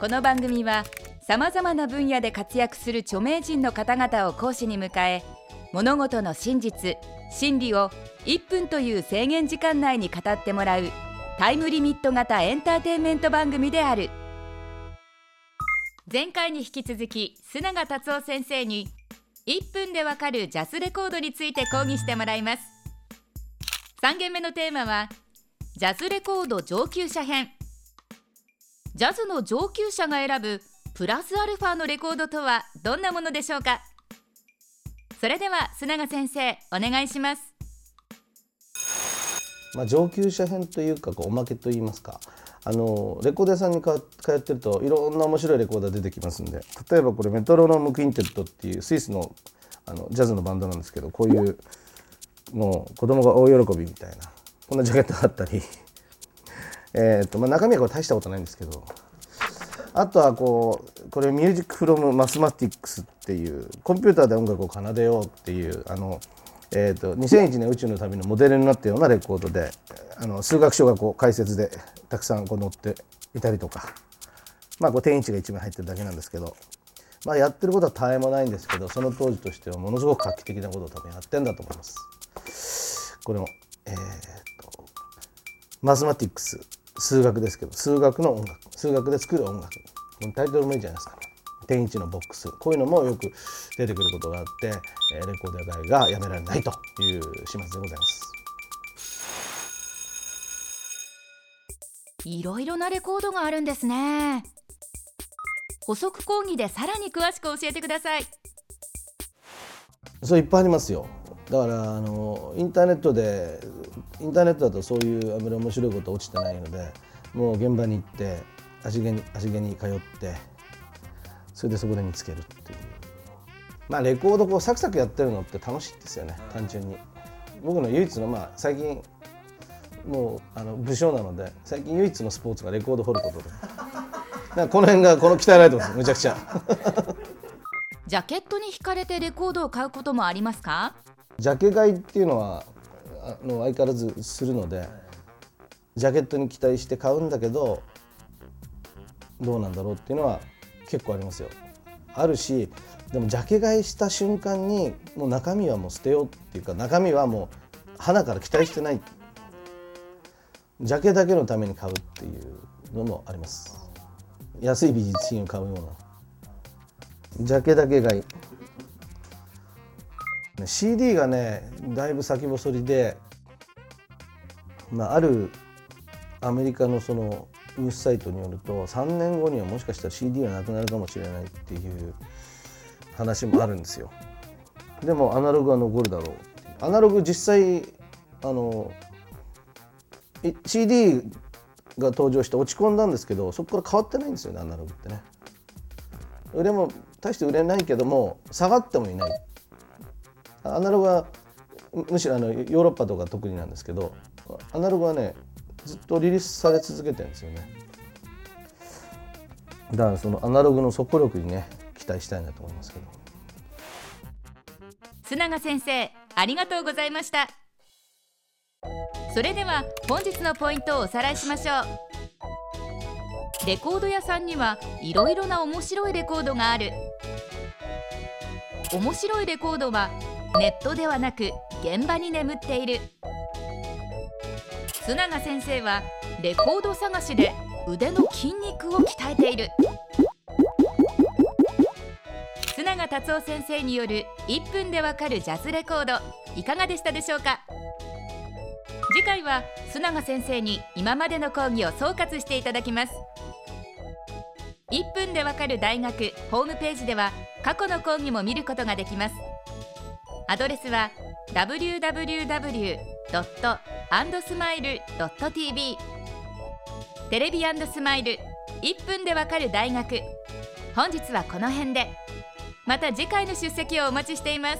この番組はさまざまな分野で活躍する著名人の方々を講師に迎え物事の真実真理を1分という制限時間内に語ってもらうタイムリミット型エンターテインメント番組である。前回に引き続き須永達夫先生に1分でわかるジャズレコードについて講義してもらいます。3件目のテーマはジャズレコード上級者編。ジャズの上級者が選ぶプラスアルファのレコードとはどんなものでしょうか？それでは須永先生お願いします。まあ、上級者編というかこうおまけといいますか。あのレコード屋さんに通ってるといろんな面白いレコードが出てきますんで。例えばこれメトロノーム・クインテットっていうスイスのあのジャズのバンドなんですけどこういうもう子供が大喜びみたいなこんなジャケットがあったり。えと、まあ、中身はこれ大したことないんですけどあとはこうこれ「ミュージック・フロム・マスマティックス」っていうコンピューターで音楽を奏でようっていうあのえーと、2001年宇宙の旅のモデルになったようなレコードであの数学書がこう解説でたくさんこう載っていたりとか、まあ、こう定位置が1枚入ってるだけなんですけど、まあ、やってることは絶えもないんですけどその当時としてはものすごく画期的なことを多分やってんだと思います。これも、えーと、マスマティックス数学ですけど数学の音楽数学で作る音楽このタイトルもいいじゃないですか。天一のボックスこういうのもよく出てくることがあってレコード屋街がやめられないという始末でございます。いろいろなレコードがあるんですね。補足講義でさらに詳しく教えてください。そういっぱいありますよ。だからあのインターネットでインターネットだとそういうあまり面白いこと落ちてないのでもう現場に行って足毛に足毛に通ってそれでそこで見つけるっていう。まあレコードこうサクサクやってるのって楽しいですよね単純に。僕の唯一のまあ最近もうあの武将なので最近唯一のスポーツがレコード掘ることで。かこの辺がこの鍛えられてますむちゃくちゃ。ジャケットに惹かれてレコードを買うこともありますか？ジャケ買いっていうのはあの相変わらずするのでジャケットに期待して買うんだけどどうなんだろうっていうのは結構ありますよ。あるしでもジャケ買いした瞬間にもう中身はもう捨てようっていうか中身はもう花から期待してない。ジャケだけのために買うっていうのもあります。安い美術品を買うような。ジャケだけ買い。CD がねだいぶ先細りで、まあ、あるアメリカのそのニュースサイトによると3年後にはもしかしたら CD はなくなるかもしれないっていう話もあるんですよ。でもアナログは残るだろう。アナログ実際あの CD が登場して落ち込んだんですけどそこから変わってないんですよねアナログってね。売れも大して売れないけども下がってもいない。アナログはむしろあのヨーロッパとか特になんですけどアナログはねずっとリリースされ続けてるんですよね。だからそのアナログの速力にね期待したいなと思いますけど。須永先生ありがとうございました。それでは本日のポイントをおさらいしましょう。レコード屋さんにはいろいろな面白いレコードがある。面白いレコードはネットではなく現場に眠っている。須永先生はレコード探しで腕の筋肉を鍛えている。須永達夫先生による1分でわかるジャズレコードいかがでしたでしょうか？次回は須永先生に今までの講義を総括していただきます。1分でわかる大学ホームページでは過去の講義も見ることができます。アドレスは www.andsmile.tv テレビスマイル1分でわかる大学。本日はこの辺で。また次回の出席をお待ちしています。